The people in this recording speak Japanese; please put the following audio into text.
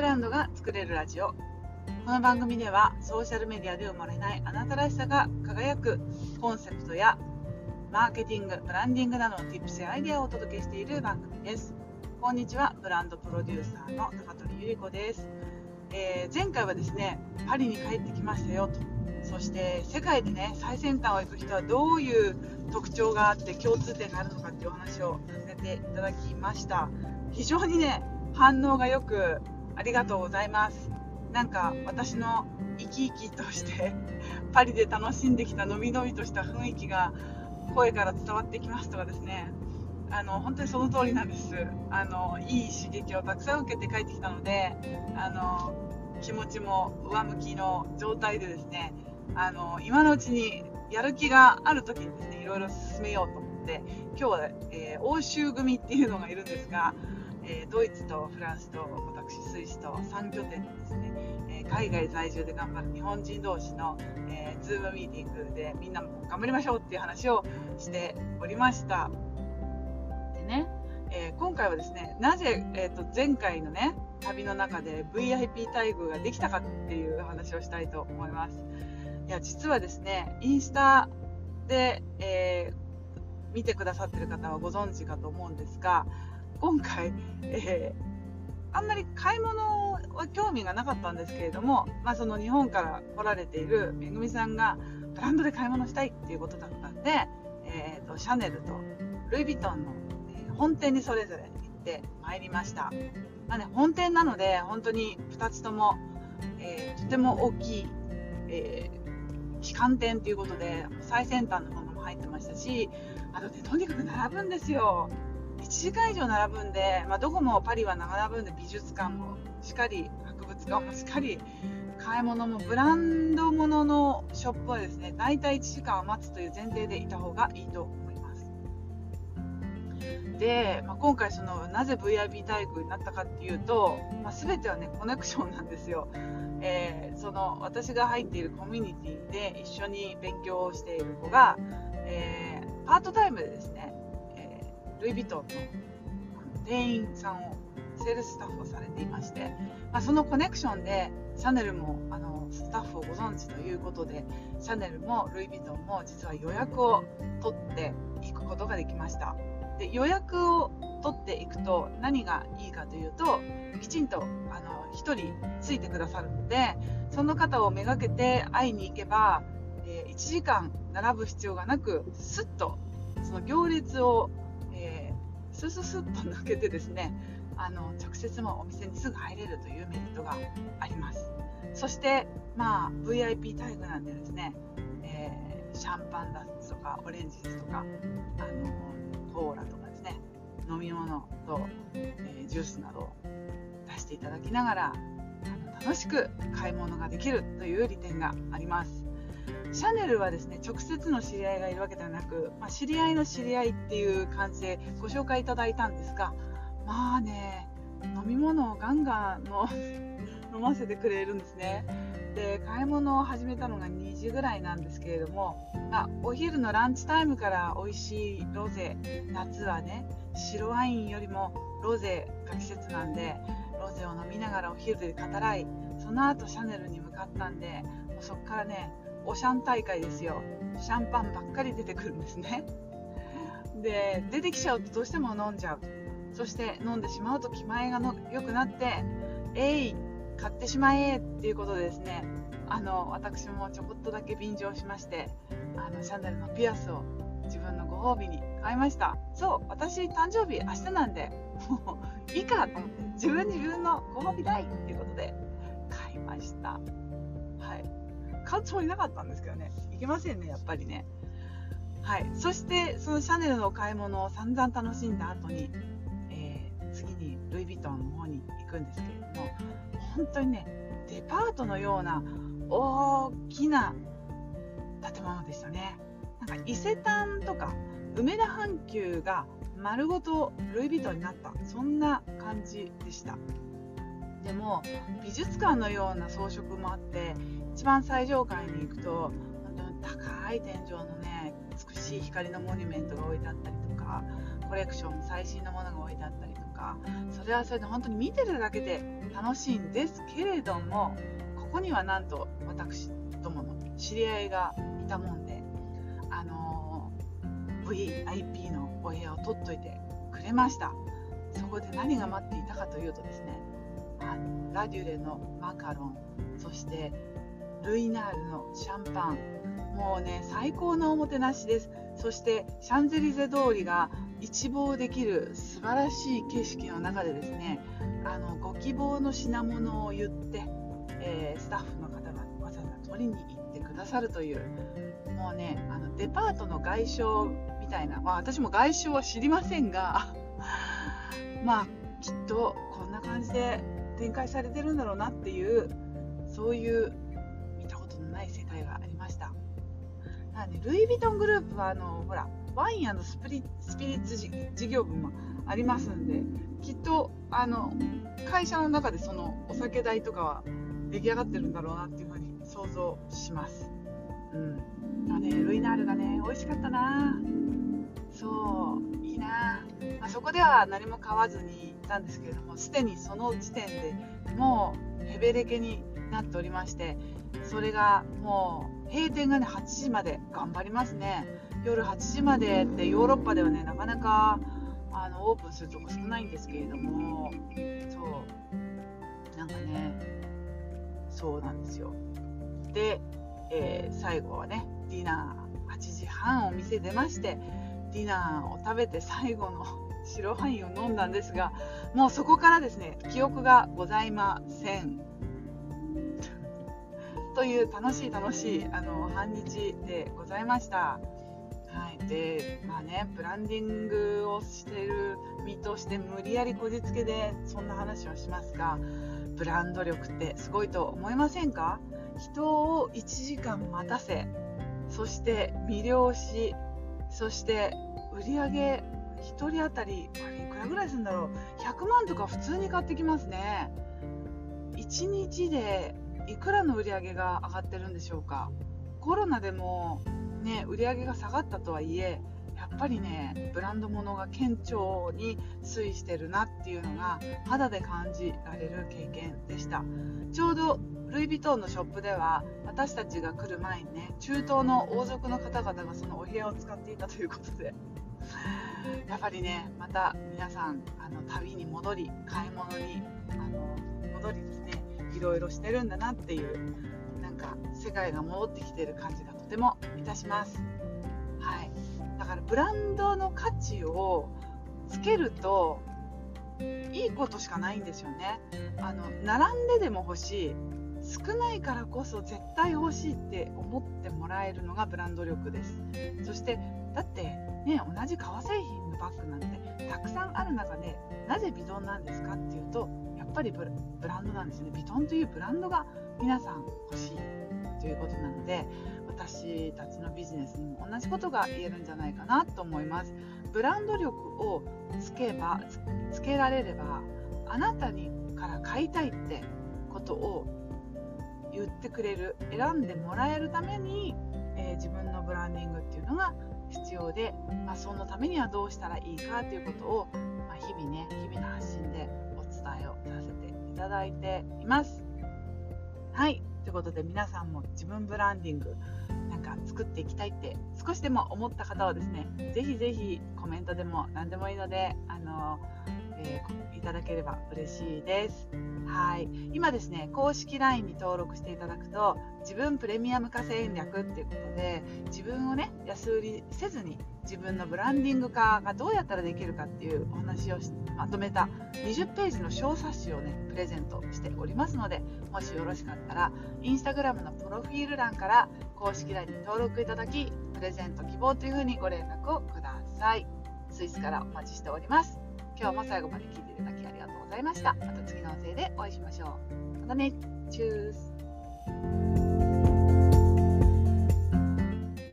ブランドが作れるラジオ。この番組ではソーシャルメディアで生まれないあなたらしさが輝くコンセプトやマーケティングブランディングなどの Tips やアイデアをお届けしている番組です。こんにちはブランドプロデューサーの高取ゆり子です、えー、前回はですねパリに帰ってきましたよと。そして世界でね最先端を行く人はどういう特徴があって共通点があるのかっていうお話をさせていただきました。非常にね反応がよくありがとうございます。なんか私の生き生きとして パリで楽しんできたのびのびとした雰囲気が声から伝わってきますとかですね。あの本当にその通りなんです。あのいい刺激をたくさん受けて帰ってきたのであの気持ちも上向きの状態でですねあの今のうちにやる気がある時にですねいろいろ進めようと思って今日は、えー、欧州組っていうのがいるんですがえー、ドイツとフランスと私スイスと3拠点のですね、えー、海外在住で頑張る日本人同士の、えー、ズームミーティングでみんなも頑張りましょうっていう話をしておりました。でね、え今回はですねなぜ、えーと、前回のね旅の中で VIP 待遇ができたかっていう話をしたいと思います。いや実はですねインスタで、え見てくださってる方はご存知かと思うんですが今回、えー、あんまり買い物は興味がなかったんですけれども、まあ、その日本から来られているめぐみさんがブランドで買い物したいっていうことだったんで、えーと、シャネルとルイ・ヴィトンの、えー、本店にそれぞれ行ってまいりました、まあね、本店なので本当に2つとも、えー、とても大きい、えー、旗艦店ということで最先端のものも入ってましたしあとねとにかく並ぶんですよ1時間以上並ぶんで、まあ、どこもパリは並ぶんで美術館もしっかり博物館もしっかり買い物もブランド物のショップはですね大体1時間待つという前提でいた方がいいと思います。で、まあ、今回そのなぜ VIP 待遇になったかっていうと、まあ、全てはねコネクションなんですよ、えー、その私が入っているコミュニティで一緒に勉強をしている子が、えー、パートタイムでですねルイ・ヴィトンの店員さんをセールスタッフをされていまして、まあ、そのコネクションでシャネルもあのスタッフをご存知ということでシャネルもルイ・ヴィトンも実は予約を取っていくことができました。で予約を取っていくと何がいいかというときちんとあの1人ついてくださるのでその方をめがけて会いに行けば、え、1時間並ぶ必要がなくすっとその行列をスススッと抜けてですねあの直接もお店にすぐ入れるというメリットがあります。そしてまあ VIP 待遇なんでですね、えー、シャンパンだとかオレンジですとかあのコーラとかですね飲み物と、えー、ジュースなどを出していただきながら楽しく買い物ができるという利点があります。シャネルはですね直接の知り合いがいるわけではなく、まあ、知り合いの知り合いっていう感じでご紹介いただいたんですがまあね飲み物をガンガンの 飲ませてくれるんですね。で買い物を始めたのが2時ぐらいなんですけれども、まあ、お昼のランチタイムから美味しいロゼ夏はね白ワインよりもロゼが季節なんでロゼを飲みながらお昼で語らいその後シャネルに向かったんでそこからねおシャン大会ですよ。シャンパンばっかり出てくるんですね。で出てきちゃうとどうしても飲んじゃう。そして飲んでしまうと気前がの良くなってえい買ってしまえっていうことでですね。あの私もちょこっとだけ便乗しましてあのシャネルのピアスを自分のご褒美に買いました。そう私誕生日明日なんでもういいかと思って自分自分のご褒美だいっていうことで買いました。買うつもりなかったんですけどね。いけませんねやっぱりね。はい。そしてそのシャネルの買い物を散々楽しんだ後に、えー、次にルイ・ヴィトンの方に行くんですけれども本当にねデパートのような大きな建物でしたね。なんか伊勢丹とか梅田阪急が丸ごとルイ・ヴィトンになった。そんな感じでした。でも美術館のような装飾もあって一番最上階に行くと高い天井のね美しい光のモニュメントが置いてあったりとかコレクション最新のものが置いてあったりとかそれはそれで本当に見てるだけで楽しいんですけれどもここにはなんと私どもの知り合いがいたもんであの VIP のお部屋を取っといてくれました。そこで何が待っていたかというとですねあのラデュレのマカロンそしてルイナールのシャンパン。もうね最高のおもてなしです。そしてシャンゼリゼ通りが一望できる素晴らしい景色の中でですねあのご希望の品物を言って、えー、スタッフの方がわざわざ取りに行ってくださるというもうねあのデパートの外商みたいな、まあ、私も外商は知りませんが まあきっとこんな感じで展開されてるんだろうなっていうそういう見たことのない世界がありましただねルイ・ヴィトングループはあのほらワインスピリスピリッツ事業部もありますんできっとあの会社の中でそのお酒代とかは出来上がってるんだろうなっていうふうに想像します。うん。あね、ルイナールがね、美味しかったな。そう、いいな。あ、そこでは何も買わずに行ったんですけれども、すでにその時点でもうヘベレケになっておりまして、それがもう閉店がね、8時まで頑張りますね。夜8時までってヨーロッパではね、なかなかあのオープンするとこ少ないんですけれども、そう、なんかね、そうなんですよ。で、えー、最後はね、ディナー8時半お店出まして、ディナーを食べて最後の 白ワインを飲んだんですが、もうそこからですね、記憶がございません。という楽しい楽しいあの半日でございました。はい、で、まあね、ブランディングをしている身として無理やりこじつけでそんな話をしますが、ブランド力ってすごいと思いませんか？人を1時間待たせそして魅了しそして売り上げ1人当たりあれいくらぐらいするんだろう。100万とか普通に買ってきますね。1日でいくらの売り上げが上がってるんでしょうか。コロナでもね売り上げが下がったとはいえっぱりねブランド物が顕著に推移してるなっていうのが肌で感じられる経験でした。ちょうどルイ・ヴィトンのショップでは私たちが来る前にね中東の王族の方々がそのお部屋を使っていたということで やっぱりねまた皆さんあの旅に戻り買い物にあの戻りですねいろいろしてるんだなっていうなんか世界が戻ってきてる感じがとてもいたします。はい。だからブランドの価値をつけるといいことしかないんですよね。あの並んででも欲しい少ないからこそ絶対欲しいって思ってもらえるのがブランド力です。そしてだってね同じ革製品のバッグなんてたくさんある中でなぜビトンなんですかっていうとやっぱりブランドなんですね。ビトンというブランドが皆さん欲しい。ということなので私たちのビジネスにも同じことが言えるんじゃないかなと思います。ブランド力をつけばつけられればあなたにから買いたいってことを言ってくれる選んでもらえるために、えー、自分のブランディングっていうのが必要で、まあ、そのためにはどうしたらいいかということを、まあ、日々ね日々の発信でお伝えをさせていただいています。はい。ということで皆さんも自分ブランディングなんか作っていきたいって少しでも思った方はですねぜひぜひコメントでも何でもいいのであのえー、いただければ嬉しいです。はい。今ですね、公式 LINE に登録していただくと、自分プレミアム化戦略っていうことで、自分をね、安売りせずに、自分のブランディング化がどうやったらできるかっていうお話をまとめた20ページの小冊子をね、プレゼントしておりますので、もしよろしかったら、インスタグラムのプロフィール欄から公式 LINE に登録いただき、プレゼント希望というふうにご連絡をください。スイスからお待ちしております。今日も最後まで聞いていただきありがとうございました。また次の音声でお会いしましょう。またね。チュース。